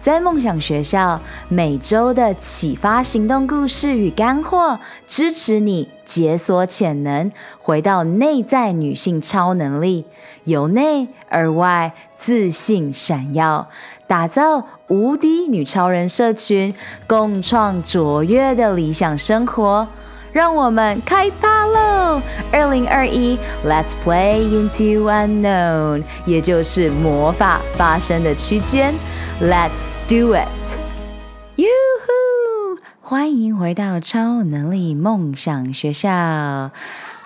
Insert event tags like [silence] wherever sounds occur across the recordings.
在梦想学校，每周的启发行动故事与干货，支持你解锁潜能，回到内在女性超能力，由内而外自信闪耀，打造无敌女超人社群，共创卓越的理想生活。让我们开趴喽！二零二一，Let's play into unknown，也就是魔法发生的区间。Let's do it！哟呼！欢迎回到超能力梦想学校。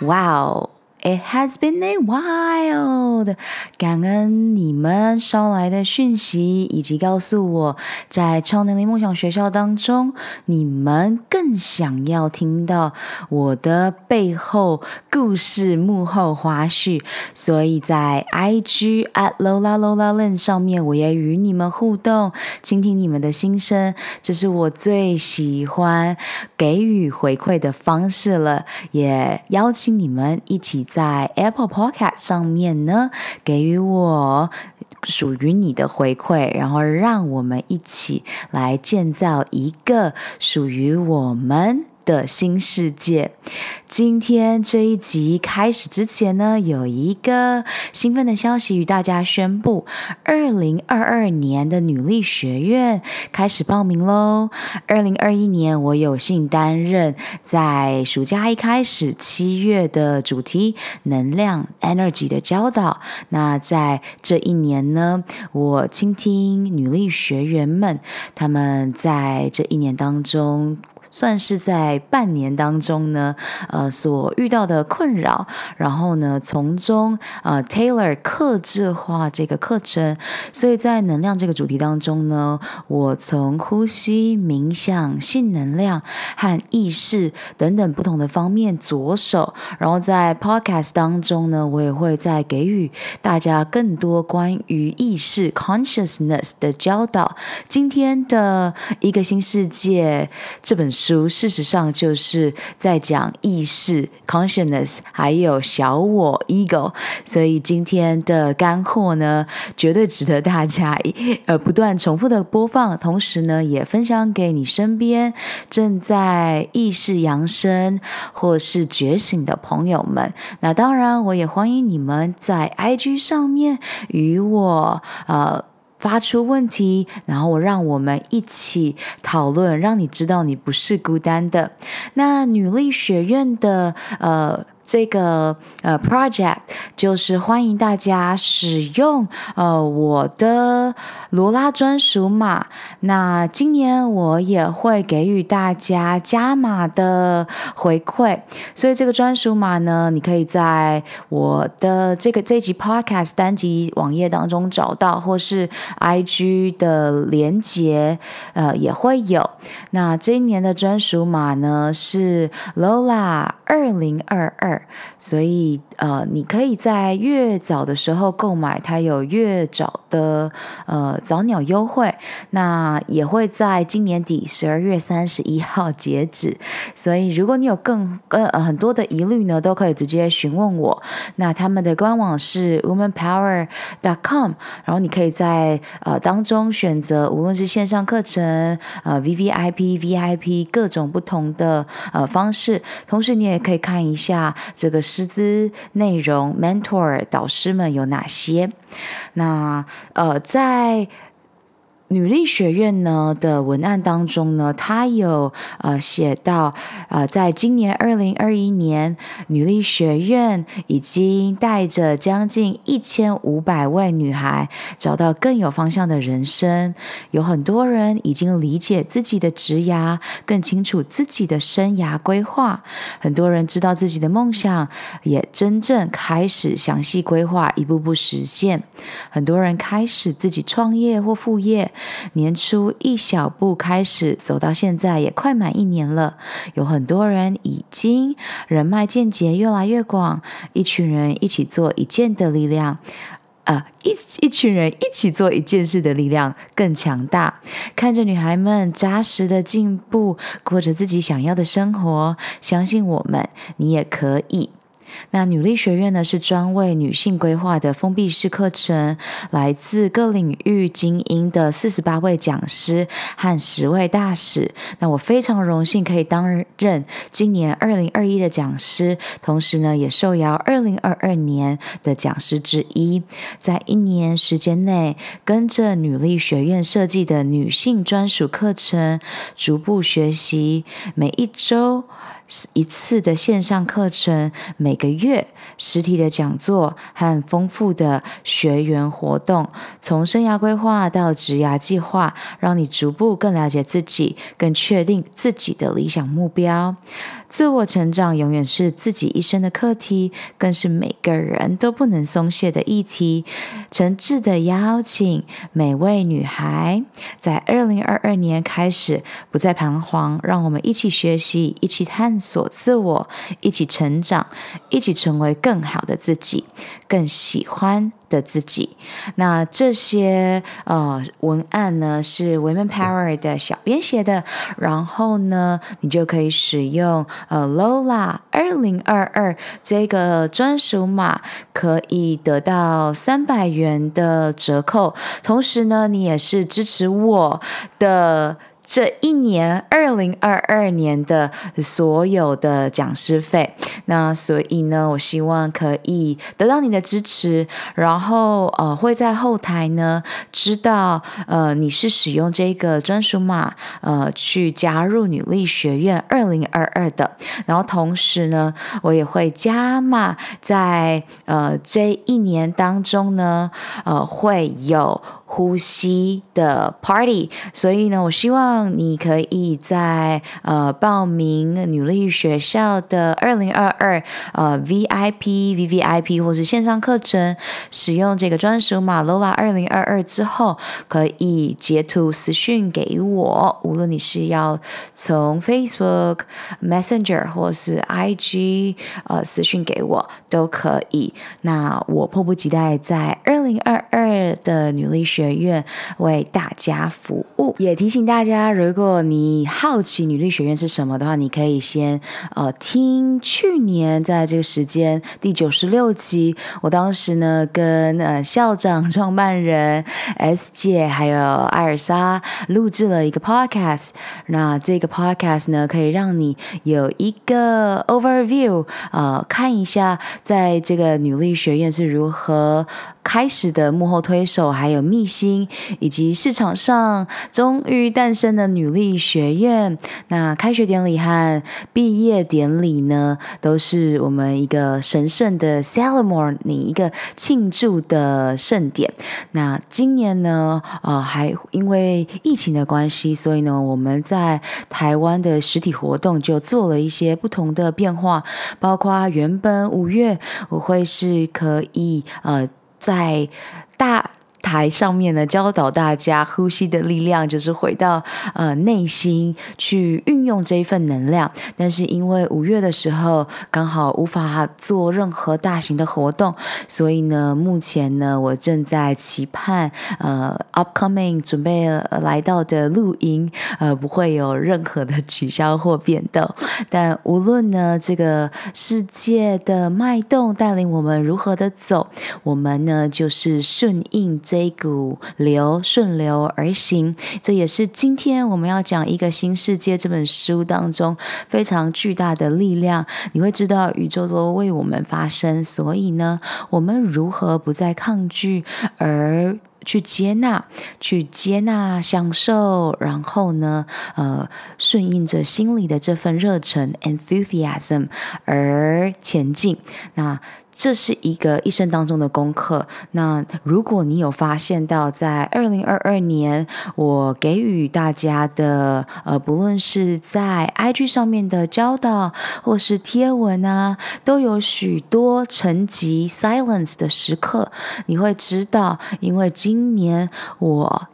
哇哦！It has been a while。感恩你们捎来的讯息，以及告诉我，在超能力梦想学校当中，你们更想要听到我的背后故事、幕后花絮。所以在 IG at Lola Lola Lin 上面，我也与你们互动，倾听你们的心声，这是我最喜欢给予回馈的方式了。也邀请你们一起。在 Apple Podcast 上面呢，给予我属于你的回馈，然后让我们一起来建造一个属于我们的新世界。今天这一集开始之前呢，有一个兴奋的消息与大家宣布：二零二二年的女力学院开始报名喽！二零二一年我有幸担任在暑假一开始七月的主题能量 energy 的教导。那在这一年呢，我倾听女力学员们他们在这一年当中。算是在半年当中呢，呃，所遇到的困扰，然后呢，从中呃，Taylor 克制化这个课程，所以在能量这个主题当中呢，我从呼吸、冥想、性能量和意识等等不同的方面着手，然后在 Podcast 当中呢，我也会再给予大家更多关于意识 Consciousness 的教导。今天的一个新世界这本书。书事实上就是在讲意识 （consciousness） 还有小我 （ego），所以今天的干货呢，绝对值得大家呃不断重复的播放，同时呢，也分享给你身边正在意识扬升或是觉醒的朋友们。那当然，我也欢迎你们在 IG 上面与我呃。发出问题，然后让我们一起讨论，让你知道你不是孤单的。那女力学院的呃。这个呃，project 就是欢迎大家使用呃我的罗拉专属码。那今年我也会给予大家加码的回馈，所以这个专属码呢，你可以在我的这个这集 podcast 单集网页当中找到，或是 IG 的连接呃也会有。那这一年的专属码呢是 Lola 二零二二。所以，呃，你可以在越早的时候购买，它有越早的呃早鸟优惠。那也会在今年底十二月三十一号截止。所以，如果你有更呃很多的疑虑呢，都可以直接询问我。那他们的官网是 womanpower.com，然后你可以在呃当中选择，无论是线上课程、呃 VVIP、VIP 各种不同的呃方式。同时，你也可以看一下。这个师资内容，mentor 导师们有哪些？那呃，在。女力学院呢的文案当中呢，它有呃写到，呃，在今年二零二一年，女力学院已经带着将近一千五百位女孩找到更有方向的人生。有很多人已经理解自己的职涯，更清楚自己的生涯规划。很多人知道自己的梦想，也真正开始详细规划，一步步实现。很多人开始自己创业或副业。年初一小步开始走到现在，也快满一年了。有很多人已经人脉见解越来越广，一群人一起做一件的力量。啊，一一群人一起做一件事的力量更强大。看着女孩们扎实的进步，过着自己想要的生活，相信我们，你也可以。那女力学院呢，是专为女性规划的封闭式课程，来自各领域精英的四十八位讲师和十位大使。那我非常荣幸可以担任今年二零二一的讲师，同时呢，也受邀二零二二年的讲师之一。在一年时间内，跟着女力学院设计的女性专属课程，逐步学习，每一周。一次的线上课程，每个月实体的讲座和丰富的学员活动，从生涯规划到职涯计划，让你逐步更了解自己，更确定自己的理想目标。自我成长永远是自己一生的课题，更是每个人都不能松懈的议题。诚挚的邀请每位女孩，在二零二二年开始不再彷徨，让我们一起学习，一起探索自我，一起成长，一起成为更好的自己，更喜欢的自己，那这些呃文案呢是 Women Power 的小编写的，然后呢，你就可以使用呃 Lola 二零二二这个专属码，可以得到三百元的折扣，同时呢，你也是支持我的。这一年，二零二二年的所有的讲师费，那所以呢，我希望可以得到你的支持，然后呃，会在后台呢知道呃你是使用这个专属码呃去加入女力学院二零二二的，然后同时呢，我也会加码在呃这一年当中呢呃会有。呼吸的 party，所以呢，我希望你可以在呃报名女力学校的二零二二呃 VIP VVIP 或是线上课程，使用这个专属码 Lola 二零二二之后，可以截图私讯给我，无论你是要从 Facebook Messenger 或是 IG 呃私讯给我都可以。那我迫不及待在二零二二的女力学学院为大家服务，也提醒大家，如果你好奇女力学院是什么的话，你可以先呃听去年在这个时间第九十六集，我当时呢跟呃校长、创办人 [laughs] S 姐还有艾尔莎录制了一个 podcast。那这个 podcast 呢，可以让你有一个 overview，呃，看一下在这个女力学院是如何。开始的幕后推手，还有密辛，以及市场上终于诞生的女力学院。那开学典礼和毕业典礼呢，都是我们一个神圣的 celemon 你一个庆祝的盛典。那今年呢，呃，还因为疫情的关系，所以呢，我们在台湾的实体活动就做了一些不同的变化，包括原本五月我会是可以呃。在大台上面呢，教导大家呼吸的力量，就是回到呃内心去运用这一份能量。但是因为五月的时候刚好无法做任何大型的活动，所以呢，目前呢，我正在期盼呃 upcoming 准备来到的录音呃不会有任何的取消或变动。[laughs] 但无论呢这个世界的脉动带领我们如何的走，我们呢就是顺应。这股流，顺流而行，这也是今天我们要讲《一个新世界》这本书当中非常巨大的力量。你会知道宇宙都为我们发生，所以呢，我们如何不再抗拒，而去接纳，去接纳、享受，然后呢，呃，顺应着心里的这份热忱 （enthusiasm） 而前进。那。这是一个一生当中的功课。那如果你有发现到，在二零二二年，我给予大家的，呃，不论是在 IG 上面的教导，或是贴文啊，都有许多沉寂 silence 的时刻，你会知道，因为今年我。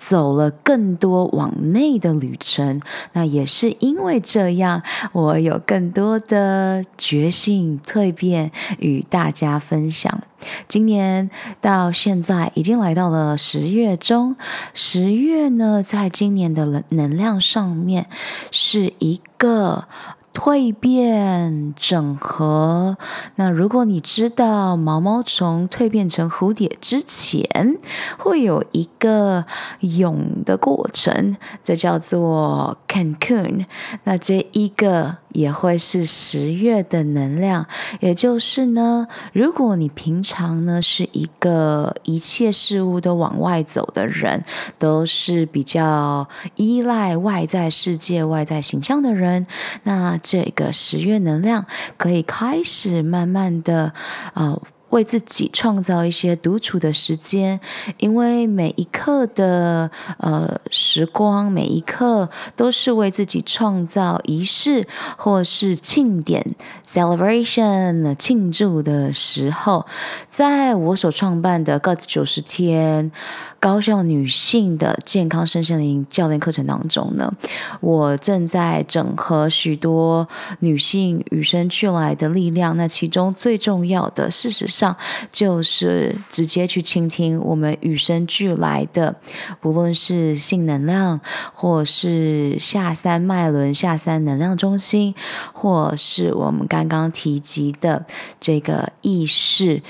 走了更多往内的旅程。那也是因为这样，我有更多的觉醒蜕变与大家分享。今年到现在已经来到了十月中，十月呢，在今年的能能量上面是一个。蜕变、整合。那如果你知道毛毛虫蜕变成蝴蝶之前，会有一个蛹的过程，这叫做 cocoon。那这一个。也会是十月的能量，也就是呢，如果你平常呢是一个一切事物都往外走的人，都是比较依赖外在世界、外在形象的人，那这个十月能量可以开始慢慢的啊。呃为自己创造一些独处的时间，因为每一刻的呃时光，每一刻都是为自己创造仪式或是庆典 （celebration） 庆祝的时候。在我所创办的 Get 九十天。高效女性的健康身心灵教练课程当中呢，我正在整合许多女性与生俱来的力量。那其中最重要的，事实上就是直接去倾听我们与生俱来的，不论是性能量，或是下三脉轮、下三能量中心，或是我们刚刚提及的这个意识，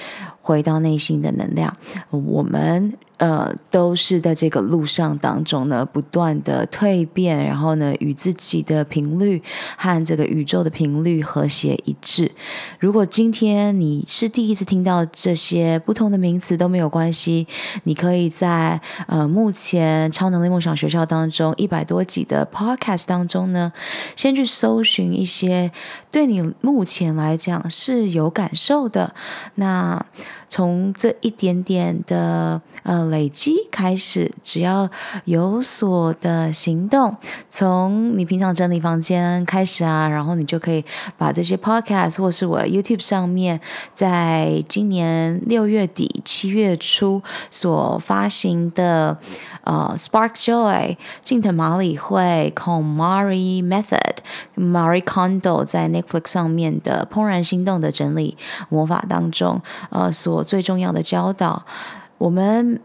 回到内心的能量，我们。呃，都是在这个路上当中呢，不断的蜕变，然后呢，与自己的频率和这个宇宙的频率和谐一致。如果今天你是第一次听到这些不同的名词都没有关系，你可以在呃目前超能力梦想学校当中一百多集的 Podcast 当中呢，先去搜寻一些对你目前来讲是有感受的。那从这一点点的呃累积开始，只要有所的行动，从你平常整理房间开始啊，然后你就可以把这些 podcast 或是我 YouTube 上面，在今年六月底七月初所发行的呃 Spark Joy 近藤马里会 KonMari Method Marie Kondo 在那 Netflix 上面的怦然心动的整理魔法当中，呃所。最重要的教导，我们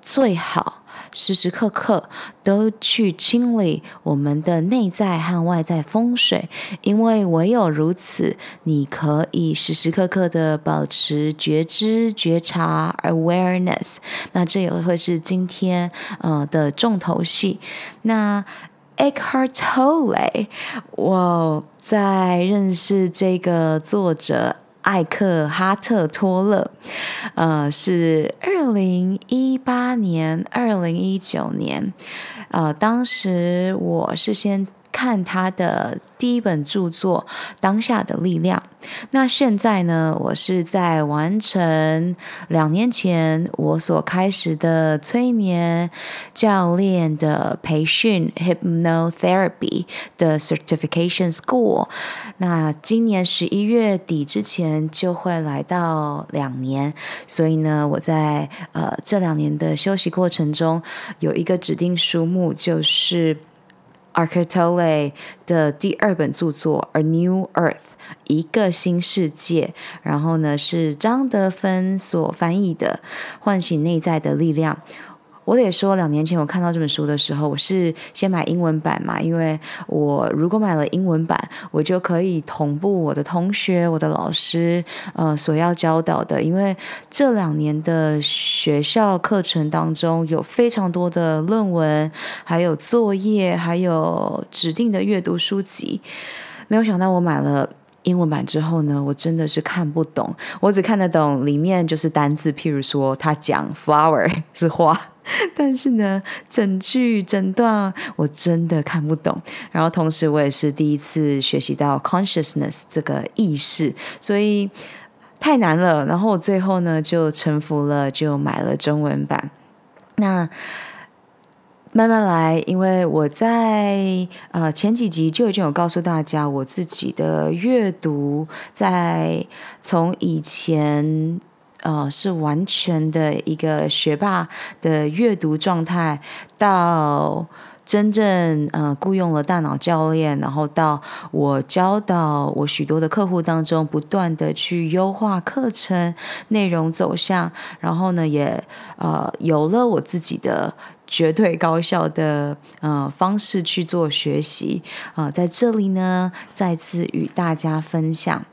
最好时时刻刻都去清理我们的内在和外在风水，因为唯有如此，你可以时时刻刻的保持觉知、觉察 （awareness）。那这也会是今天呃的重头戏。那 Eckhart Tolle，我在认识这个作者。艾克哈特托勒，呃，是二零一八年、二零一九年，呃，当时我是先。看他的第一本著作《当下的力量》。那现在呢，我是在完成两年前我所开始的催眠教练的培训 （Hypnotherapy） 的 Certification School。那今年十一月底之前就会来到两年，所以呢，我在呃这两年的休息过程中，有一个指定书目就是。Arcatole 的第二本著作《A New Earth》一个新世界，然后呢是张德芬所翻译的《唤醒内在的力量》。我得说，两年前我看到这本书的时候，我是先买英文版嘛，因为我如果买了英文版，我就可以同步我的同学、我的老师呃所要教导的。因为这两年的学校课程当中有非常多的论文，还有作业，还有指定的阅读书籍。没有想到我买了英文版之后呢，我真的是看不懂，我只看得懂里面就是单字，譬如说他讲 flower 是花。[laughs] 但是呢，整句整段我真的看不懂。然后同时，我也是第一次学习到 consciousness 这个意识，所以太难了。然后我最后呢就臣服了，就买了中文版。那慢慢来，因为我在呃前几集就已经有告诉大家，我自己的阅读在从以前。呃是完全的一个学霸的阅读状态，到真正呃雇佣了大脑教练，然后到我教导我许多的客户当中，不断的去优化课程内容走向，然后呢也呃有了我自己的。绝对高效的呃方式去做学习啊、在这里呢，再次与大家分享。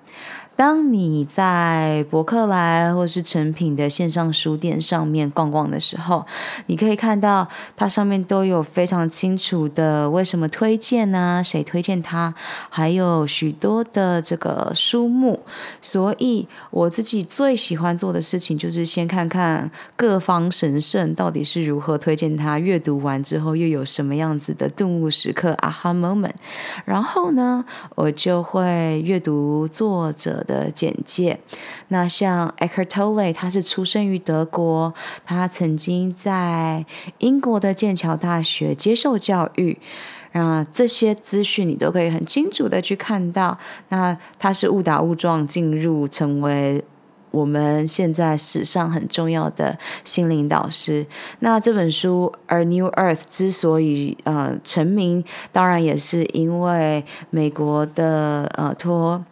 当你在博客来或是诚品的线上书店上面逛逛的时候，你可以看到它上面都有非常清楚的为什么推荐呢？谁推荐它？还有许多的这个书目。所以我自己最喜欢做的事情就是先看看各方神圣到底是如何推荐它，阅读完之后又有什么样子的顿悟时刻 （aha moment）。然后呢，我就会阅读作者的简介，那像 Eckhart Tolle，他是出生于德国，他曾经在英国的剑桥大学接受教育，啊，这些资讯你都可以很清楚的去看到。那他是误打误撞进入，成为我们现在史上很重要的心灵导师。那这本书《A New Earth》之所以呃成名，当然也是因为美国的呃托。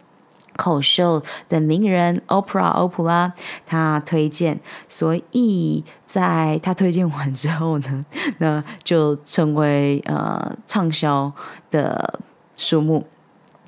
口秀的名人 Oprah 欧普拉，他推荐，所以在他推荐完之后呢，[laughs] 那就成为呃畅销的书目。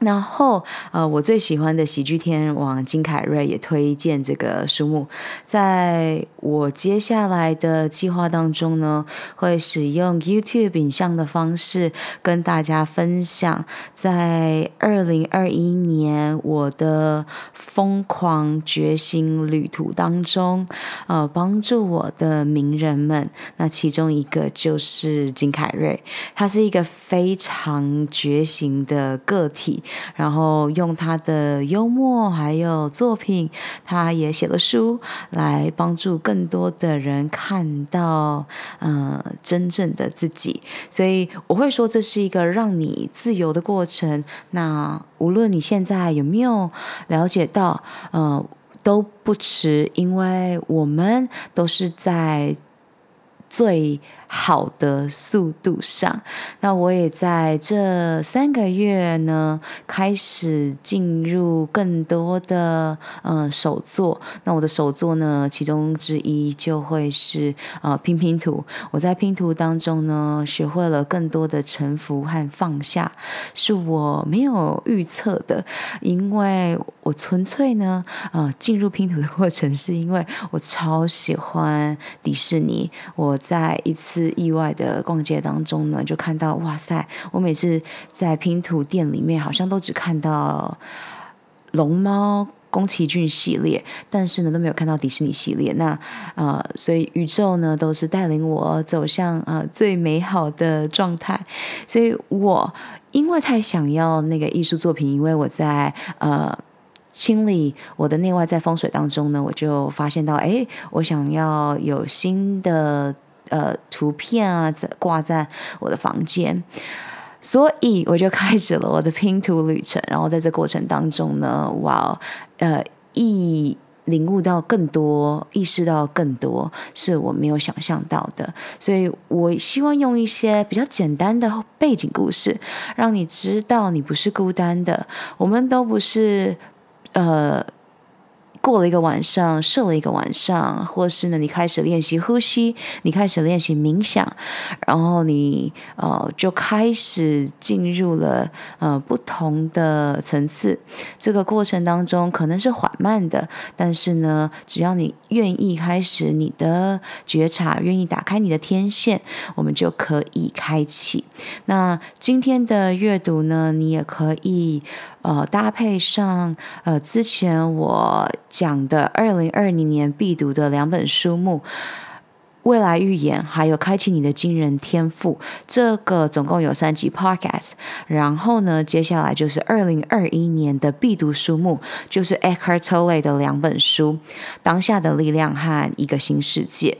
然后，呃，我最喜欢的喜剧天王金凯瑞也推荐这个书目。在我接下来的计划当中呢，会使用 YouTube 影像的方式跟大家分享，在二零二一年我的疯狂觉醒旅途当中，呃，帮助我的名人们。那其中一个就是金凯瑞，他是一个非常觉醒的个体。然后用他的幽默还有作品，他也写了书来帮助更多的人看到，呃，真正的自己。所以我会说，这是一个让你自由的过程。那无论你现在有没有了解到，呃，都不迟，因为我们都是在最。好的速度上，那我也在这三个月呢，开始进入更多的呃手作。那我的手作呢，其中之一就会是呃拼拼图。我在拼图当中呢，学会了更多的沉浮和放下，是我没有预测的，因为我纯粹呢，呃进入拼图的过程是因为我超喜欢迪士尼。我在一次。意外的逛街当中呢，就看到哇塞！我每次在拼图店里面，好像都只看到龙猫、宫崎骏系列，但是呢都没有看到迪士尼系列。那呃，所以宇宙呢都是带领我走向呃最美好的状态。所以我因为太想要那个艺术作品，因为我在呃清理我的内外在风水当中呢，我就发现到，哎，我想要有新的。呃，图片啊，在挂在我的房间，所以我就开始了我的 [laughs] 拼图旅程。然后在这过程当中呢，哇，呃，意领悟到更多，意识到更多是我没有想象到的。所以我希望用一些比较简单的背景故事，让你知道你不是孤单的，我们都不是呃。过了一个晚上，睡了一个晚上，或是呢，你开始练习呼吸，你开始练习冥想，然后你呃就开始进入了呃不同的层次。这个过程当中可能是缓慢的，但是呢，只要你愿意开始你的觉察，愿意打开你的天线，我们就可以开启。那今天的阅读呢，你也可以。呃，搭配上呃，之前我讲的二零二零年必读的两本书目，未来预言，还有开启你的惊人天赋，这个总共有三集 podcast。然后呢，接下来就是二零二一年的必读书目，就是 Eckhart Tolle 的两本书《当下的力量》和《一个新世界》。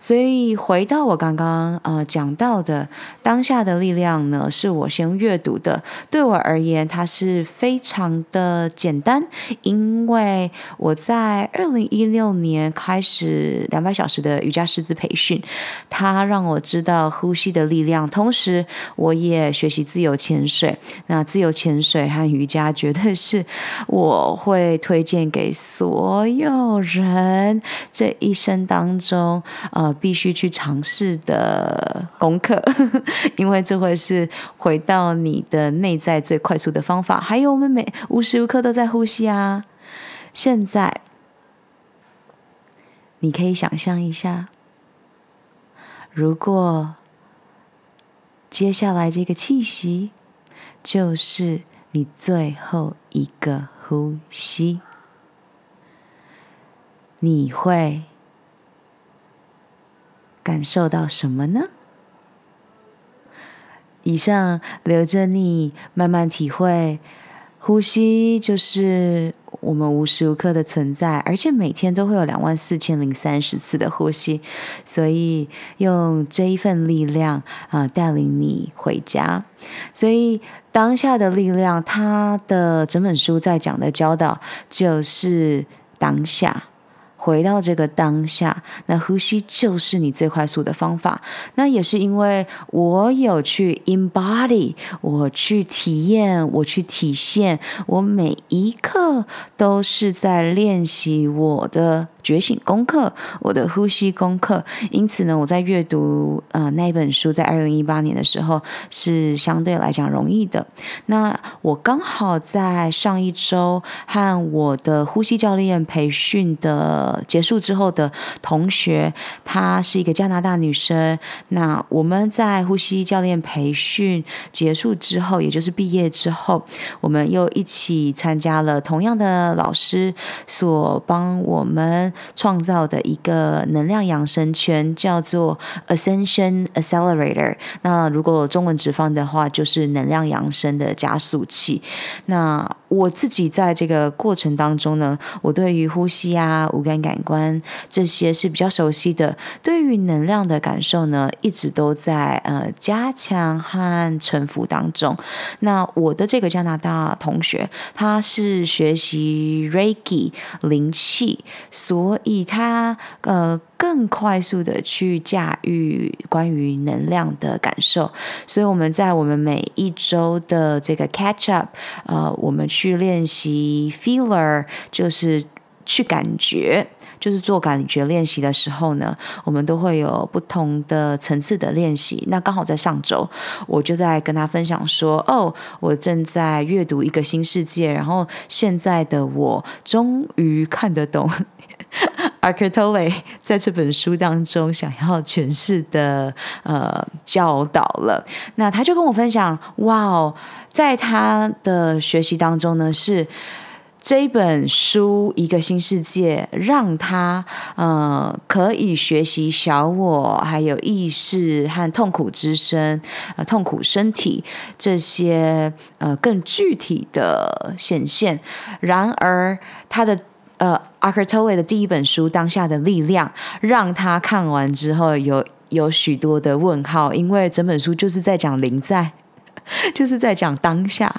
所以回到我刚刚呃讲到的《当下的力量》呢，是我先阅读的。对我而言，它是非常的简单，因为我在二零一六年开始两百小时的瑜伽师资培培训，它让我知道呼吸的力量，同时我也学习自由潜水。那自由潜水和瑜伽绝对是我会推荐给所有人这一生当中呃必须去尝试的功课，[laughs] 因为这会是回到你的内在最快速的方法。还有我们每无时无刻都在呼吸啊！现在你可以想象一下。如果接下来这个气息就是你最后一个呼吸，你会感受到什么呢？以上留着你慢慢体会，呼吸就是。我们无时无刻的存在，而且每天都会有两万四千零三十次的呼吸，所以用这一份力量啊、带领你回家。所以当下的力量，它的整本书在讲的教导就是当下。回到这个当下，那呼吸就是你最快速的方法。那也是因为我有去 embody，我去体验，我去体现，我每一刻都是在练习我的。觉醒功课，我的呼吸功课。因此呢，我在阅读呃那一本书，在二零一八年的时候是相对来讲容易的。那我刚好在上一周和我的呼吸教练培训的结束之后的同学，她是一个加拿大女生。那我们在呼吸教练培训结束之后，也就是毕业之后，我们又一起参加了同样的老师所帮我们。创造的一个能量养生圈叫做 Ascension Accelerator。那如果中文直翻的话，就是能量养生的加速器。那我自己在这个过程当中呢，我对于呼吸啊、五感感官这些是比较熟悉的。对于能量的感受呢，一直都在呃加强和沉浮当中。那我的这个加拿大同学，他是学习 Reiki 灵气，所以他呃。更快速的去驾驭关于能量的感受，所以我们在我们每一周的这个 catch up，呃，我们去练习 feeler，就是去感觉，就是做感觉练习的时候呢，我们都会有不同的层次的练习。那刚好在上周，我就在跟他分享说，哦，我正在阅读一个新世界，然后现在的我终于看得懂。[laughs] Eckhart Tolle 在这本书当中想要诠释的呃教导了，那他就跟我分享，哇哦，在他的学习当中呢，是这本书《一个新世界》让他呃可以学习小我，还有意识和痛苦之身，呃痛苦身体这些呃更具体的显现。然而他的。呃，Eckhart Tolle 的第一本书《当下的力量》，让他看完之后有有许多的问号，因为整本书就是在讲临在，[laughs] 就是在讲当下，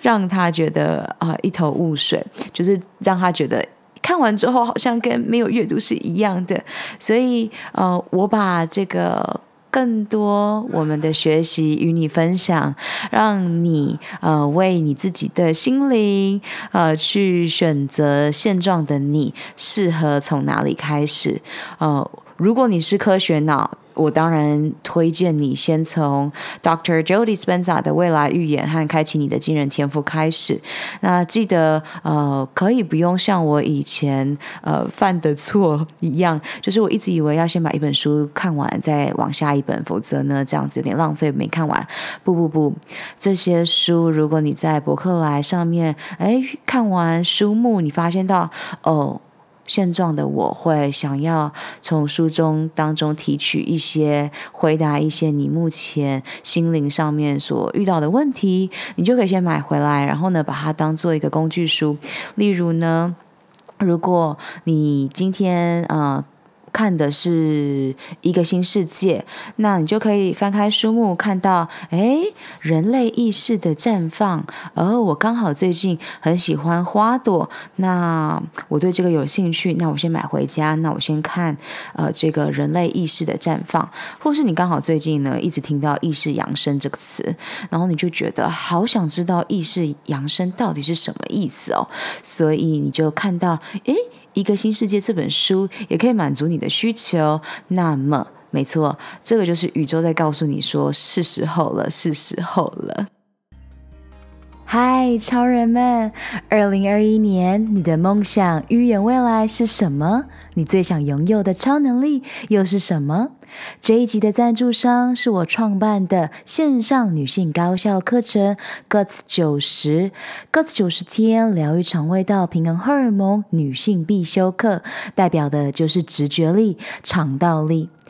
让他觉得啊、一头雾水，就是让他觉得看完之后好像跟没有阅读是一样的，所以呃，我把这个。更多我们的学习与你分享，让你呃为你自己的心灵呃去选择现状的你适合从哪里开始。呃，如果你是科学脑。我当然推荐你先从 Dr. Joe Dispenza 的未来预言和开启你的惊人天赋开始。那记得呃，可以不用像我以前呃犯的错一样，就是我一直以为要先把一本书看完再往下一本，否则呢这样子有点浪费没看完。不不不，这些书如果你在博客来上面哎看完书目，你发现到哦。现状的我会想要从书中当中提取一些回答一些你目前心灵上面所遇到的问题，你就可以先买回来，然后呢，把它当做一个工具书。例如呢，如果你今天啊。看的是一个新世界，那你就可以翻开书目，看到哎，人类意识的绽放。而我刚好最近很喜欢花朵，那我对这个有兴趣，那我先买回家，那我先看呃这个人类意识的绽放。或是你刚好最近呢一直听到意识扬升这个词，然后你就觉得好想知道意识扬升到底是什么意思哦，所以你就看到哎。一个新世界这本书也可以满足你的需求，那么没错，这个就是宇宙在告诉你说，是时候了，是时候了。嗨，超人们！二零二一年，你的梦想预言未来是什么？你最想拥有的超能力又是什么？这一集的赞助商是我创办的线上女性高效课程 Guts 九十 Guts 九十天疗愈肠胃道平衡荷尔蒙女性必修课，代表的就是直觉力、肠道力。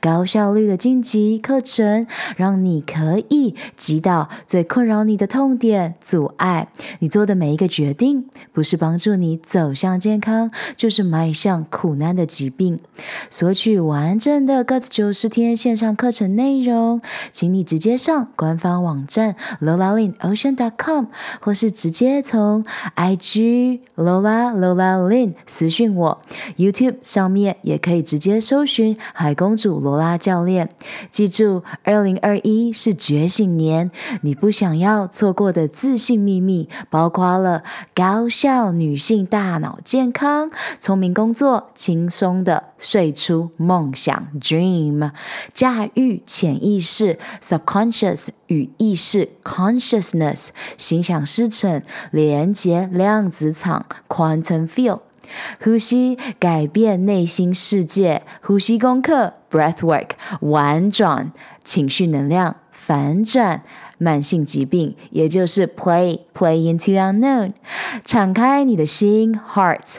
高效率的晋级课程，让你可以击倒最困扰你的痛点、阻碍。你做的每一个决定，不是帮助你走向健康，就是迈向苦难的疾病。索取完整的 Guts 九十天线上课程内容，请你直接上官方网站 lola lin ocean dot com，或是直接从 IG Lola Lola Lin 私讯我。YouTube 上面也可以直接搜寻海公主罗拉教练，记住，二零二一是觉醒年，你不想要错过的自信秘密，包括了高效女性大脑健康、聪明工作、轻松的睡出梦想 （dream）、驾驭潜意识 （subconscious） 与意识 （consciousness）、心想事成、连接量子场 （quantum field）。呼吸改变内心世界，呼吸功课 （Breathwork） 玩转情绪能量反转慢性疾病，也就是 Play Play into unknown，敞开你的心 （Heart）。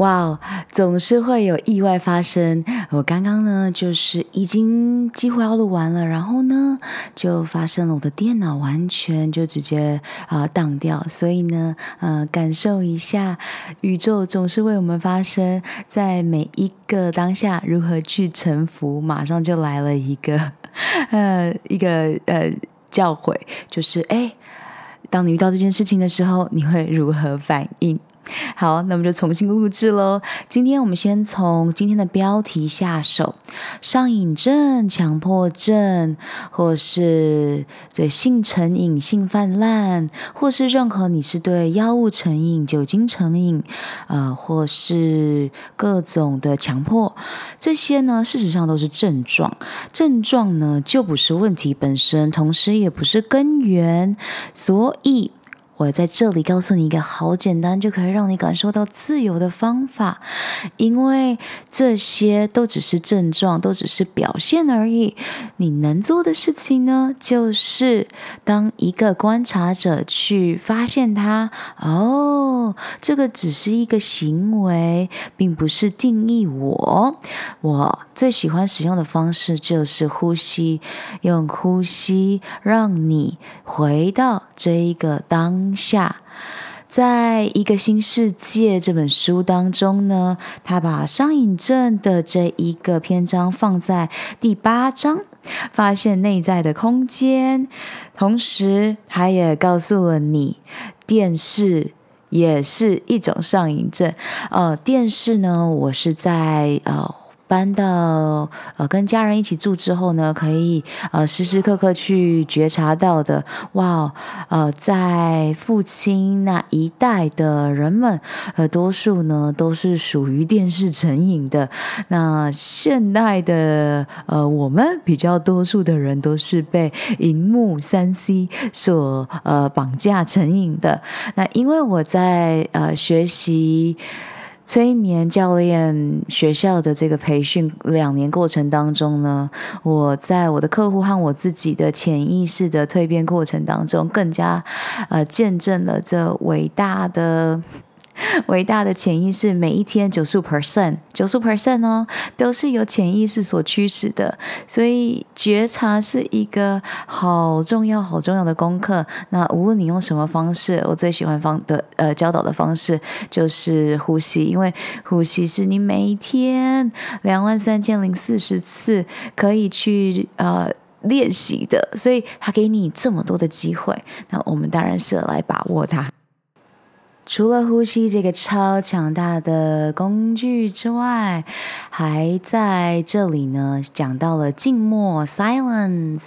哇哦，总是会有意外发生。我刚刚呢，就是已经几乎要录完了，然后呢，就发生了我的电脑完全就直接啊当掉。所以呢，呃，感受一下宇宙总是为我们发生在每一个当下如何去臣服，马上就来了一个 [laughs] 呃一个呃。教诲，就是哎，当你遇到这件事情的时候，你会如何反应？好，那么就重新录制喽。今天我们先从今天的标题下手：上瘾症、强迫症，或是这性成瘾、性泛滥，或是任何你是对药物成瘾、酒精成瘾，呃，或是各种的强迫，这些呢，事实上都是症状。症状呢，就不是问题本身，同时也不是根源，所以。我在这里告诉你一个好简单就可以让你感受到自由的方法，因为这些都只是症状，都只是表现而已。你能做的事情呢，就是当一个观察者去发现它。哦，这个只是一个行为，并不是定义我。我最喜欢使用的方式就是呼吸，用呼吸让你回到这一个当下，在一个新世界这本书当中呢，他把上瘾症的这一个篇章放在第八章，发现内在的空间。同时，他也告诉了你，电视也是一种上瘾症。呃，电视呢，我是在呃。搬到呃跟家人一起住之后呢，可以呃时时刻刻去觉察到的，哇，呃在父亲那一代的人们，呃多数呢都是属于电视成瘾的。那现代的呃我们比较多数的人都是被荧幕三 C 所呃绑架成瘾的。那因为我在呃学习。催眠教练学校的这个培训两年过程当中呢，我在我的客户和我自己的潜意识的蜕变过程当中，更加呃见证了这伟大的。伟大的潜意识，每一天九十五 percent，九十五 percent 哦，都是由潜意识所驱使的。所以觉察是一个好重要、好重要的功课。那无论你用什么方式，我最喜欢方的呃教导的方式就是呼吸，因为呼吸是你每一天两万三千零四十次可以去呃练习的。所以他给你这么多的机会，那我们当然是来把握它。除了呼吸这个超强大的工具之外，还在这里呢，讲到了静默。[silence]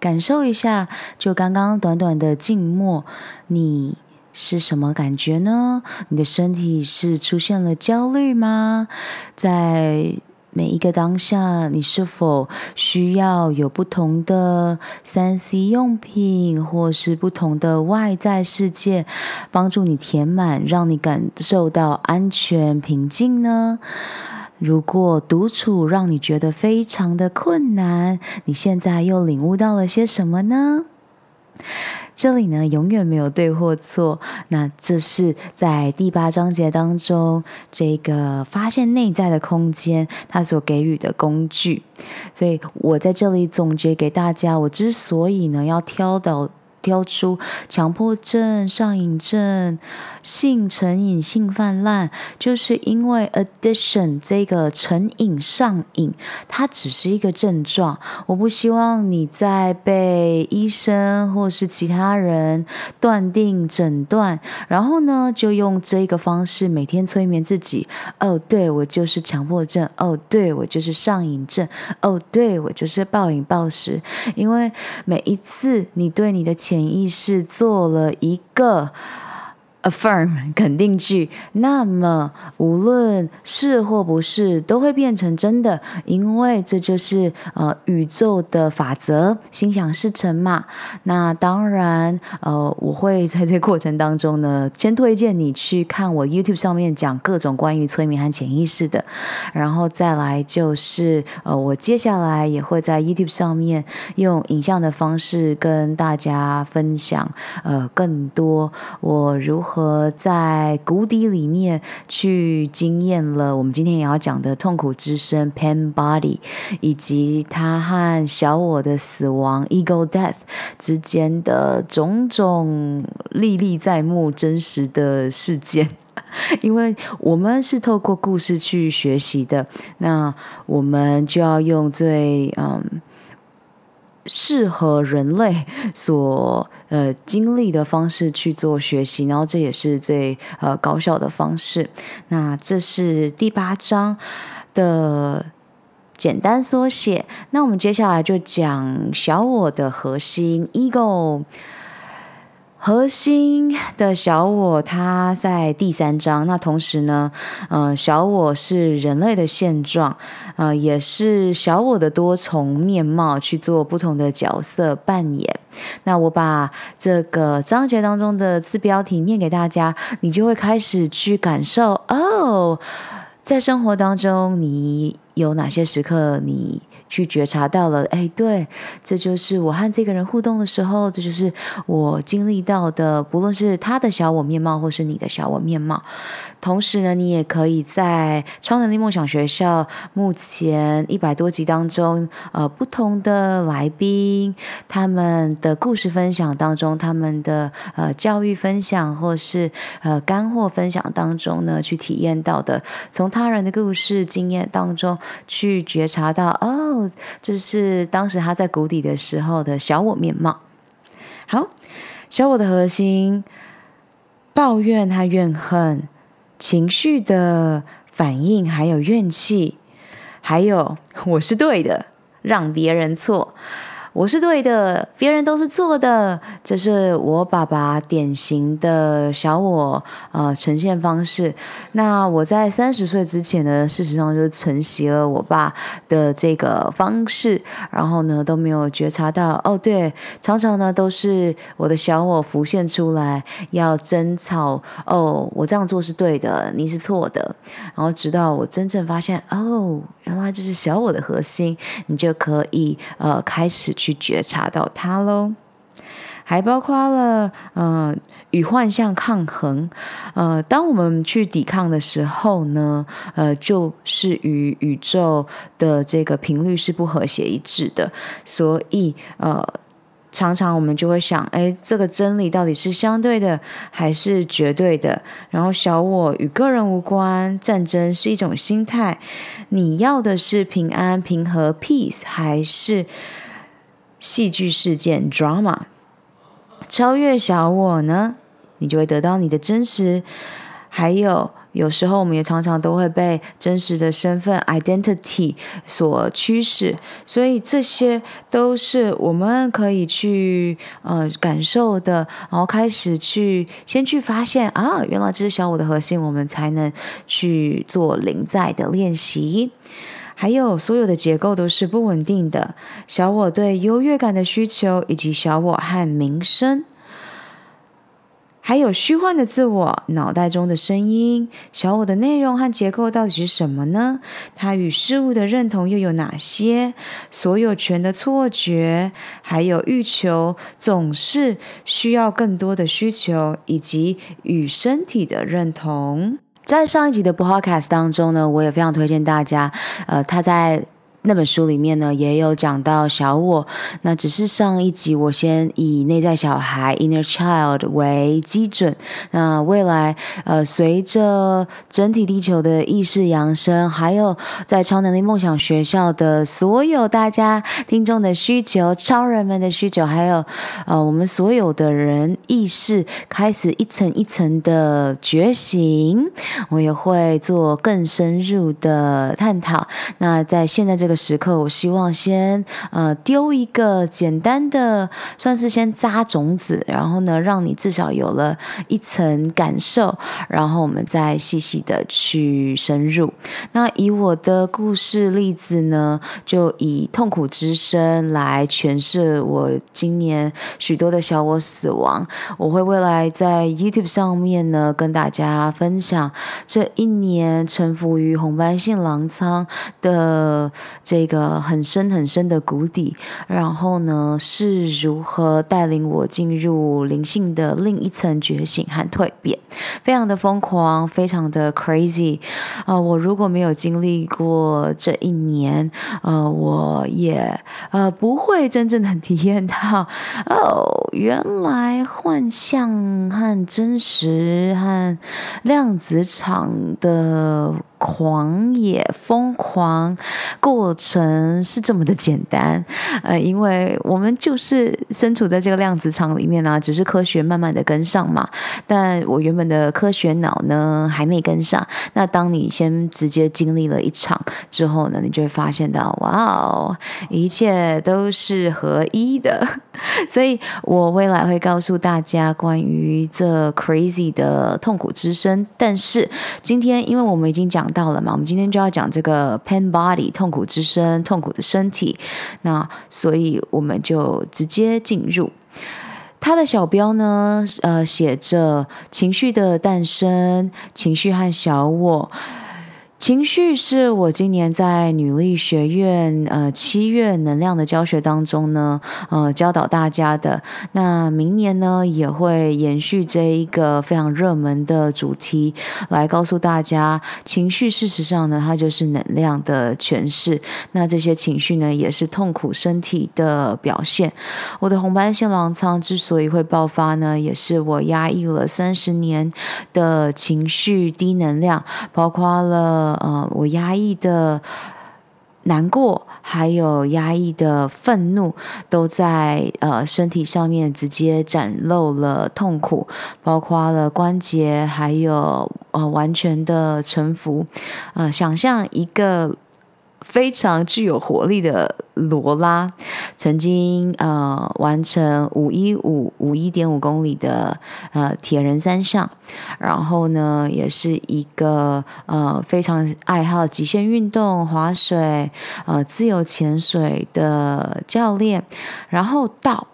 感受一下，就刚刚短短的静默，你是什么感觉呢？你的身体是出现了焦虑吗？在。每一个当下，你是否需要有不同的三 C 用品，或是不同的外在世界，帮助你填满，让你感受到安全平静呢？如果独处让你觉得非常的困难，你现在又领悟到了些什么呢？这里呢，永远没有对或错。那这是在第八章节当中，这个发现内在的空间，它所给予的工具。所以我在这里总结给大家，我之所以呢要挑到。挑出强迫症、上瘾症、性成瘾、性泛滥，就是因为 addiction 这个成瘾、上瘾，它只是一个症状。我不希望你在被医生或是其他人断定诊断，然后呢，就用这个方式每天催眠自己。哦，对，我就是强迫症。哦，对，我就是上瘾症。哦，对，我就是暴饮暴食。因为每一次你对你的潜意识做了一个。Affirm 肯定句，那么无论是或不是，都会变成真的，因为这就是呃宇宙的法则，心想事成嘛。那当然，呃，我会在这个过程当中呢，先推荐你去看我 YouTube 上面讲各种关于催眠和潜意识的，然后再来就是呃，我接下来也会在 YouTube 上面用影像的方式跟大家分享呃更多我如何。和在谷底里面去经验了，我们今天也要讲的痛苦之声 （Pain Body），以及他和小我的死亡 （Ego Death） 之间的种种历历在目、真实的事件。[laughs] 因为我们是透过故事去学习的，那我们就要用最嗯。适合人类所呃经历的方式去做学习，然后这也是最呃高效的方式。那这是第八章的简单缩写。那我们接下来就讲小我的核心 ego。核心的小我，它在第三章。那同时呢，嗯、呃，小我是人类的现状，呃，也是小我的多重面貌，去做不同的角色扮演。那我把这个章节当中的字标题念给大家，你就会开始去感受哦，在生活当中，你有哪些时刻你去觉察到了，哎，对，这就是我和这个人互动的时候，这就是我经历到的，不论是他的小我面貌，或是你的小我面貌。同时呢，你也可以在超能力梦想学校目前一百多集当中，呃，不同的来宾他们的故事分享当中，他们的呃教育分享，或是呃干货分享当中呢，去体验到的，从他人的故事经验当中去觉察到，哦。这是当时他在谷底的时候的小我面貌。好，小我的核心：抱怨他怨恨、情绪的反应，还有怨气，还有我是对的，让别人错。我是对的，别人都是错的。这是我爸爸典型的小我呃呈现方式。那我在三十岁之前呢，事实上就承袭了我爸的这个方式，然后呢都没有觉察到哦，对，常常呢都是我的小我浮现出来要争吵哦，我这样做是对的，你是错的。然后直到我真正发现哦，原来这是小我的核心，你就可以呃开始。去觉察到它喽，还包括了，嗯、呃，与幻象抗衡，呃，当我们去抵抗的时候呢，呃，就是与宇宙的这个频率是不和谐一致的，所以，呃，常常我们就会想，哎，这个真理到底是相对的还是绝对的？然后，小我与个人无关，战争是一种心态，你要的是平安、平和、peace，还是？戏剧事件 drama，超越小我呢，你就会得到你的真实。还有，有时候我们也常常都会被真实的身份 identity 所驱使，所以这些都是我们可以去呃感受的，然后开始去先去发现啊，原来这是小我的核心，我们才能去做临在的练习。还有，所有的结构都是不稳定的。小我对优越感的需求，以及小我和名声，还有虚幻的自我，脑袋中的声音。小我的内容和结构到底是什么呢？它与事物的认同又有哪些？所有权的错觉，还有欲求，总是需要更多的需求，以及与身体的认同。在上一集的 Podcast 当中呢，我也非常推荐大家，呃，他在。那本书里面呢，也有讲到小我。那只是上一集我先以内在小孩 （inner child） 为基准。那未来，呃，随着整体地球的意识扬升，还有在超能力梦想学校的所有大家听众的需求、超人们的需求，还有呃，我们所有的人意识开始一层一层的觉醒，我也会做更深入的探讨。那在现在这。这时刻，我希望先呃丢一个简单的，算是先扎种子，然后呢，让你至少有了一层感受，然后我们再细细的去深入。那以我的故事例子呢，就以痛苦之声来诠释我今年许多的小我死亡。我会未来在 YouTube 上面呢，跟大家分享这一年臣服于红斑性狼疮的。这个很深很深的谷底，然后呢，是如何带领我进入灵性的另一层觉醒和蜕变？非常的疯狂，非常的 crazy 啊、我如果没有经历过这一年，呃，我也呃不会真正的体验到哦，原来幻象和真实和量子场的狂野疯狂过程是这么的简单，呃，因为我们就是身处在这个量子场里面啊，只是科学慢慢的跟上嘛。但我原本的科学脑呢还没跟上。那当你先直接经历了一场之后呢，你就会发现到，哇哦，一切都是合一的。[laughs] 所以我未来会告诉大家关于这 crazy 的痛苦之声。但是今天，因为我们已经讲到了嘛，我们今天就要讲这个 pain body 痛苦之声，痛苦的身体。那所以我们就直接进入它的小标呢，呃，写着情绪的诞生，情绪和小我。情绪是我今年在女力学院呃七月能量的教学当中呢，呃教导大家的。那明年呢也会延续这一个非常热门的主题，来告诉大家，情绪事实上呢它就是能量的诠释。那这些情绪呢也是痛苦身体的表现。我的红斑性狼疮之所以会爆发呢，也是我压抑了三十年的情绪低能量，包括了。呃，我压抑的难过，还有压抑的愤怒，都在呃身体上面直接展露了痛苦，包括了关节，还有呃完全的沉浮。呃，想象一个。非常具有活力的罗拉，曾经呃完成五一五五一点五公里的呃铁人三项，然后呢，也是一个呃非常爱好极限运动、划水、呃自由潜水的教练，然后到。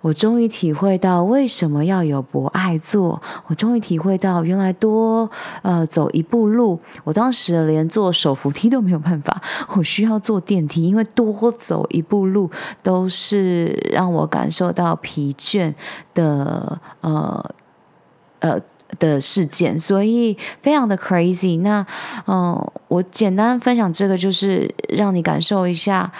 我终于体会到为什么要有博爱座。我终于体会到，原来多呃走一步路，我当时连坐手扶梯都没有办法，[laughs] 我需要坐电梯，因为多走一步路都是让我感受到疲倦的呃呃的事件，所以非常的 crazy。那嗯、我简单分享这个，就是让你感受一下。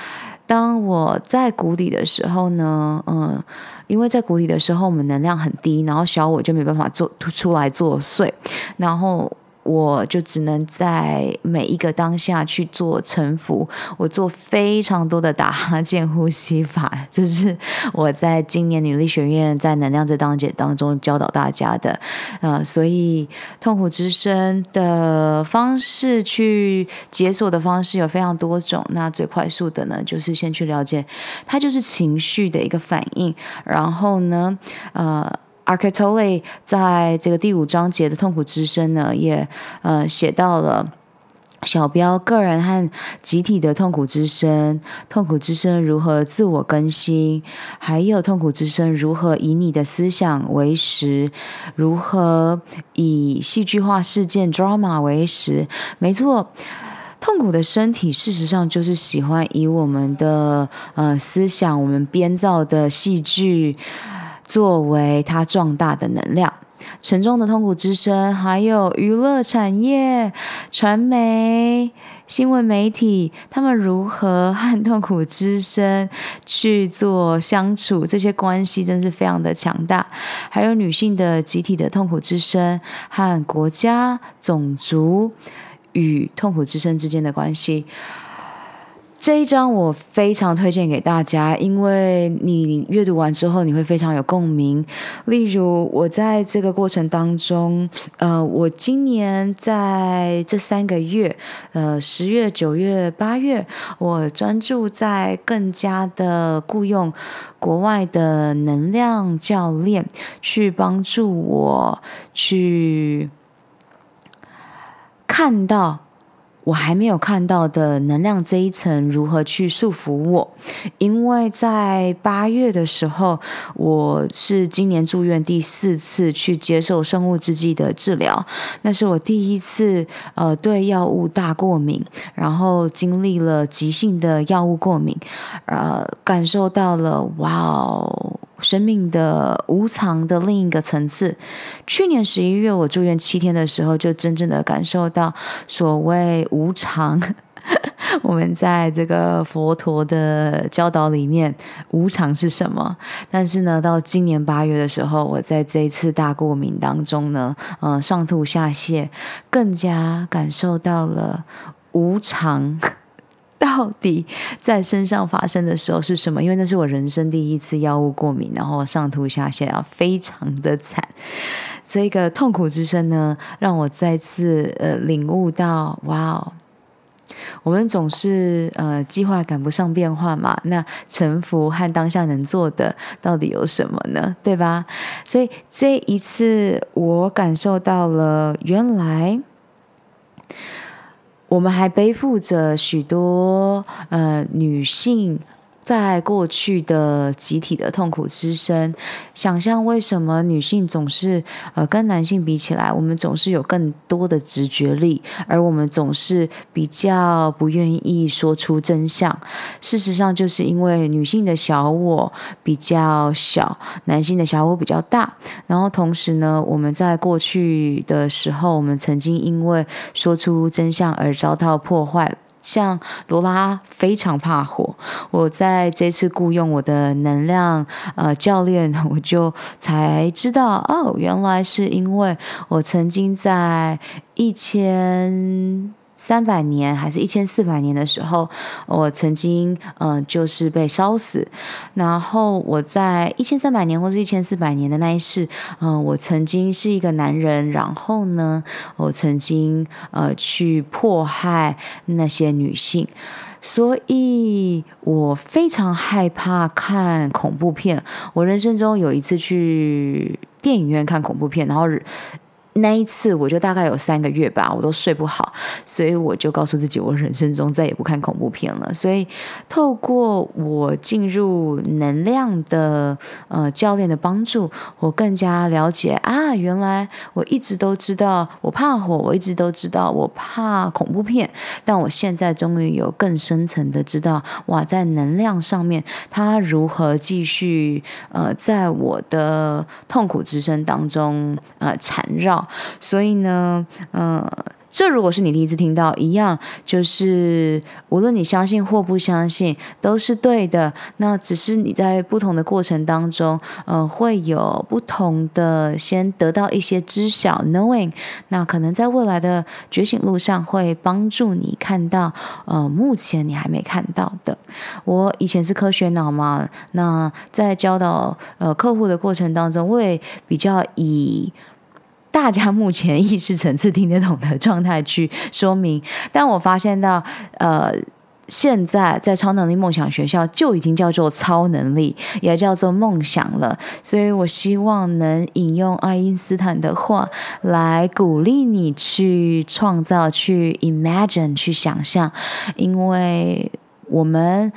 当我在谷底的时候呢，嗯，因为在谷底的时候，我们能量很低，然后小我就没办法做出来作祟，然后。我就只能在每一个当下去做臣服，我做非常多的打哈欠呼吸法，就是我在今年女力学院在能量这档节当中教导大家的，呃，所以痛苦之声的方式去解锁的方式有非常多种，那最快速的呢，就是先去了解它就是情绪的一个反应，然后呢，呃。Eckhart Tolle 在这个第五章节的痛苦之声呢，也呃写到了小标个人和集体的痛苦之声，痛苦之声如何自我更新，还有痛苦之声如何以你的思想为食，如何以戏剧化事件 drama 为食。没错，痛苦的身体事实上就是喜欢以我们的呃思想，我们编造的戏剧。作为它壮大的能量，沉重的痛苦之声，还有娱乐产业、传媒、新闻媒体，他们如何和痛苦之声去做相处？这些关系真是非常的强大。还有女性的集体的痛苦之声和国家、种族与痛苦之声之间的关系。这一章我非常推荐给大家，因为你阅读完之后你会非常有共鸣。例如，我在这个过程当中，呃，我今年在这三个月，呃，十月、九月、八月，我专注在更加的雇佣国外的能量教练，去帮助我去看到。我还没有看到的能量这一层如何去束缚我？因为在八月的时候，我是今年住院第四次去接受生物制剂的治疗，那是我第一次呃对药物大过敏，然后经历了急性的药物过敏，呃，感受到了哇哦。生命的无常的另一个层次。去年十一月我住院七天的时候，就真正的感受到所谓无常。[laughs] 我们在这个佛陀的教导里面，无常是什么？但是呢，到今年八月的时候，我在这一次大过敏当中呢，呃，上吐下泻，更加感受到了无常。到底在身上发生的时候是什么？因为那是我人生第一次药物过敏，然后上吐下泻啊，非常的惨。这个痛苦之声呢，让我再次呃领悟到，哇哦，我们总是呃计划赶不上变化嘛。那臣服和当下能做的到底有什么呢？对吧？所以这一次我感受到了，原来。我们还背负着许多呃女性。在过去的集体的痛苦之声，想象为什么女性总是呃跟男性比起来，我们总是有更多的直觉力，而我们总是比较不愿意说出真相。事实上，就是因为女性的小我比较小，男性的小我比较大。然后同时呢，我们在过去的时候，我们曾经因为说出真相而遭到破坏。像罗拉非常怕火，我在这次雇佣我的能量呃教练，我就才知道哦，原来是因为我曾经在一千。三百年还是一千四百年的时候，我曾经嗯、就是被烧死。然后我在一千三百年或是一千四百年的那一世，嗯、我曾经是一个男人。然后呢，我曾经呃去迫害那些女性，所以我非常害怕看恐怖片。我人生中有一次去电影院看恐怖片，然后。那一次我就大概有三个月吧，我都睡不好，所以我就告诉自己，我人生中再也不看恐怖片了。所以透过我进入能量的呃教练的帮助，我更加了解啊，原来我一直都知道我怕火，我一直都知道我怕恐怖片，但我现在终于有更深层的知道，哇，在能量上面，它如何继续呃在我的痛苦之声当中呃缠绕。所以呢，呃，这如果是你第一次听到，一样就是无论你相信或不相信，都是对的。那只是你在不同的过程当中，呃，会有不同的先得到一些知晓 knowing，那可能在未来的觉醒路上会帮助你看到，呃，目前你还没看到的。我以前是科学脑嘛，那在教导呃客户的过程当中，我也比较以。大家目前意识层次听得懂的状态去说明，但我发现到，呃，现在在超能力梦想学校就已经叫做超能力，也叫做梦想了。所以我希望能引用爱因斯坦的话来鼓励你去创造、去 imagine、去想象，因为我们。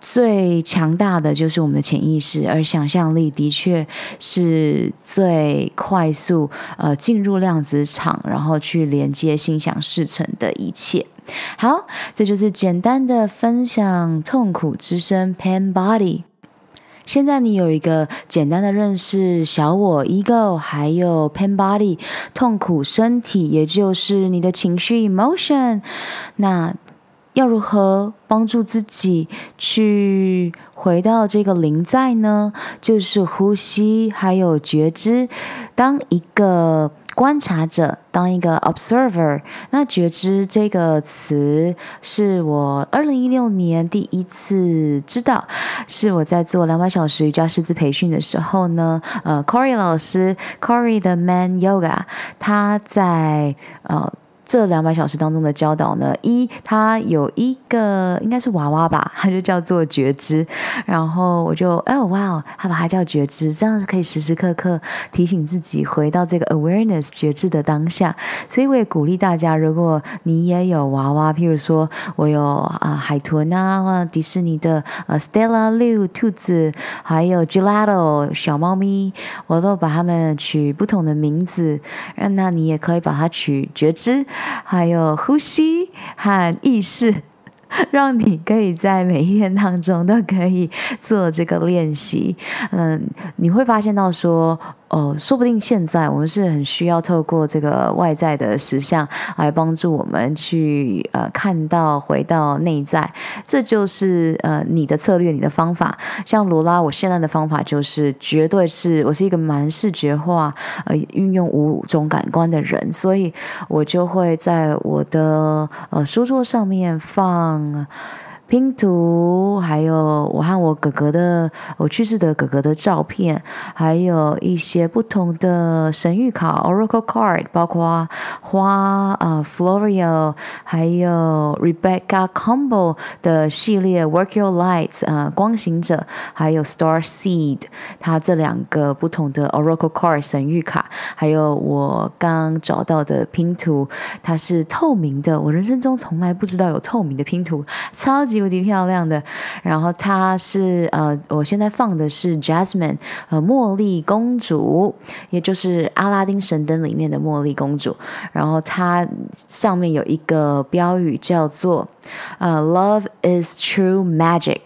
最强大的就是我们的潜意识，而想象力的确是最快速呃进入量子场，然后去连接心想事成的一切。好，这就是简单的分享痛苦之声 Pain Body。现在你有一个简单的认识小我 Ego，还有 Pain Body 痛苦身体，也就是你的情绪 Emotion。那。要如何帮助自己去回到这个临在呢？就是呼吸，还有觉知。当一个观察者，当一个 observer。那觉知这个词是我二零一六年第一次知道，是我在做两百小时瑜伽师资培训的时候呢。呃，Corey 老师，Corey 的 Man Yoga，他在呃。这两百小时当中的教导呢，一，他有一个应该是娃娃吧，[laughs] 他就叫做觉知，然后我就哦哇，他把它叫觉知，这样可以时时刻刻提醒自己回到这个 awareness 觉知的当下。所以我也鼓励大家，如果你也有娃娃，譬如说我有啊、海豚啊，或迪士尼的呃 Stella Liu 兔子，还有 Gelato 小猫咪，我都把它们取不同的名字，那你也可以把它取觉知。还有呼吸和意识，[laughs] 让你可以在每一天当中都可以做这个练习。嗯，你会发现到说，哦，说不定现在我们是很需要透过这个外在的实相来帮助我们去呃看到回到内在，这就是呃你的策略，你的方法。像罗拉，我现在的方法就是绝对是我是一个蛮视觉化呃运用五种感官的人，所以我就会在我的呃书桌上面放。拼图，还有我和我哥哥的，我去世的哥哥的照片，还有一些不同的神谕卡 （Oracle Card），包括花啊、Florio，还有 Rebecca Combo 的系列 Work Your Lights 啊、光行者，还有 Star Seed，它这两个不同的 Oracle Card 神谕卡，还有我刚找到的拼图，它是透明的，我人生中从来不知道有透明的拼图，超级。无敌漂亮的，然后它是呃，我现在放的是 Jasmine 呃，茉莉公主，也就是阿拉丁神灯里面的茉莉公主。然后它上面有一个标语叫做呃，Love is true magic，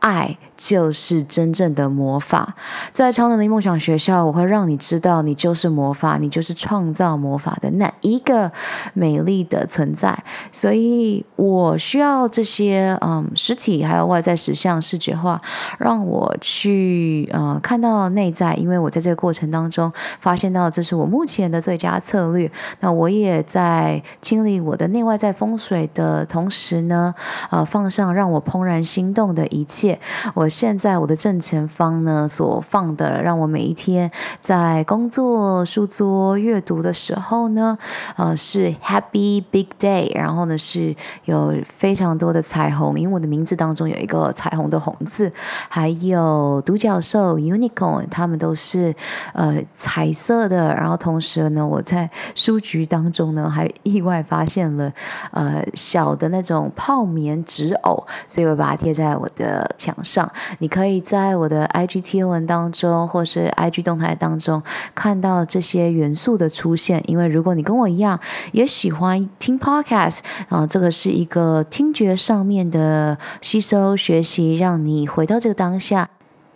爱。就是真正的魔法，在超能力梦想学校，我会让你知道，你就是魔法，你就是创造魔法的那一个美丽的存在。所以我需要这些嗯实体还有外在实相视觉化，让我去呃看到内在，因为我在这个过程当中发现到这是我目前的最佳策略。那我也在清理我的内外在风水的同时呢，呃放上让我怦然心动的一切。我。现在我的正前方呢，所放的，让我每一天在工作、书桌、阅读的时候呢，呃，是 Happy Big Day，然后呢是有非常多的彩虹，因为我的名字当中有一个彩虹的红字，还有独角兽 Unicorn，他们都是呃彩色的，然后同时呢，我在书局当中呢还意外发现了呃小的那种泡棉纸偶，所以我把它贴在我的墙上。你可以在我的 IG 贴文当中，或是 IG 动态当中看到这些元素的出现。因为如果你跟我一样也喜欢听 Podcast，啊，这个是一个听觉上面的吸收学习，让你回到这个当下。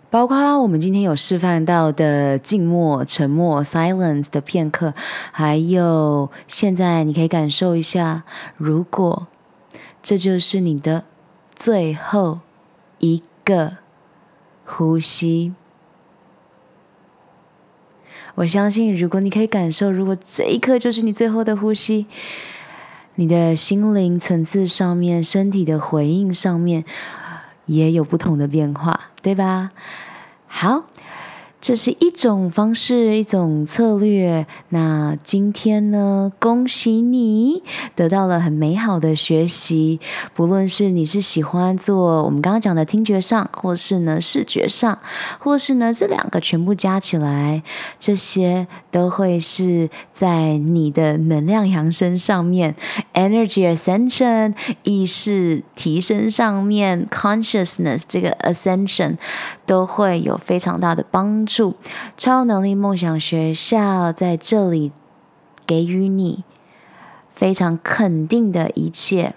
包括我们今天有示范到的静默、沉默 [silence] 的片刻，还有现在你可以感受一下，如果这就是你的最后一的呼吸，我相信，如果你可以感受，如果这一刻就是你最后的呼吸，你的心灵层次上面、身体的回应上面，也有不同的变化，对吧？好。这是一种方式，一种策略。那今天呢，恭喜你得到了很美好的学习。不论是你是喜欢做我们刚刚讲的听觉上，或是呢视觉上，或是呢这两个全部加起来，这些都会是在你的能量扬升上面，energy ascension 意识提升上面，consciousness 这个 ascension 都会有非常大的帮助。超能力梦想学校在这里给予你非常肯定的一切，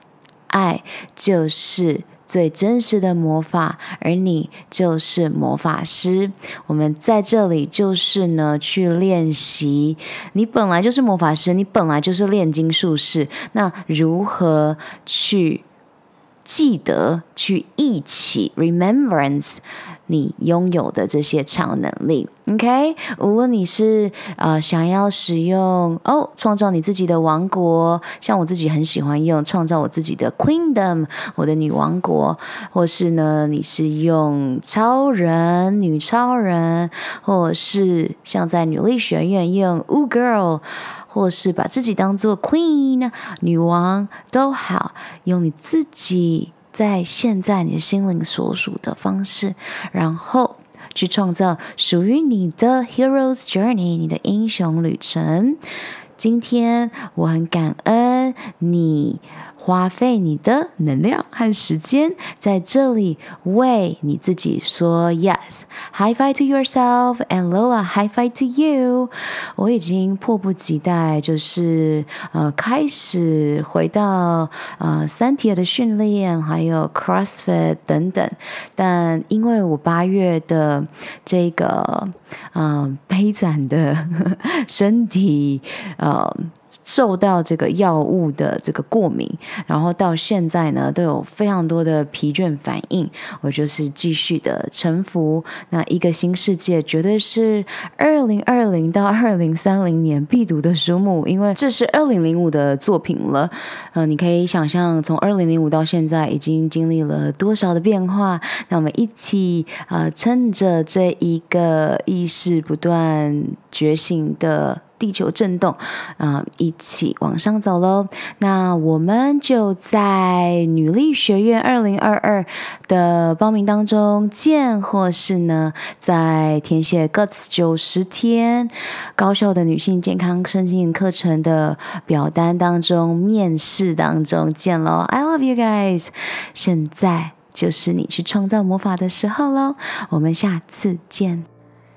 爱就是最真实的魔法，而你就是魔法师。我们在这里就是呢，去练习。你本来就是魔法师，你本来就是炼金术士。那如何去记得，去忆起 remembrance？你拥有的这些超能力，OK？无论你是呃想要使用哦，创造你自己的王国，像我自己很喜欢用创造我自己的 Queendom，我的女王国，或是呢你是用超人、女超人，或是像在女力学院用 Woo Girl，或是把自己当做 Queen 女王都好，用你自己。在现在你的心灵所属的方式，然后去创造属于你的 Hero's Journey，你的英雄旅程。今天我很感恩你花费你的能量和时间在这里为你自己说 yes，high five to yourself and Lola high five to you。我已经迫不及待，就是呃开始回到呃三铁的训练，还有 CrossFit 等等。但因为我八月的这个嗯、呃、悲惨的 [laughs] 身体呃。受到这个药物的这个过敏，然后到现在呢，都有非常多的疲倦反应。我就是继续的臣服。那一个新世界绝对是二零二零到二零三零年必读的书目，因为这是二零零五的作品了。嗯、呃，你可以想象，从二零零五到现在，已经经历了多少的变化。那我们一起啊、呃，趁着这一个意识不断觉醒的。地球震动，啊、一起往上走喽！那我们就在女力学院二零二二的报名当中见，或是呢，在填写 Guts 九十天高效的女性健康身心课程的表单当中面试当中见喽！I love you guys！现在就是你去创造魔法的时候喽！我们下次见。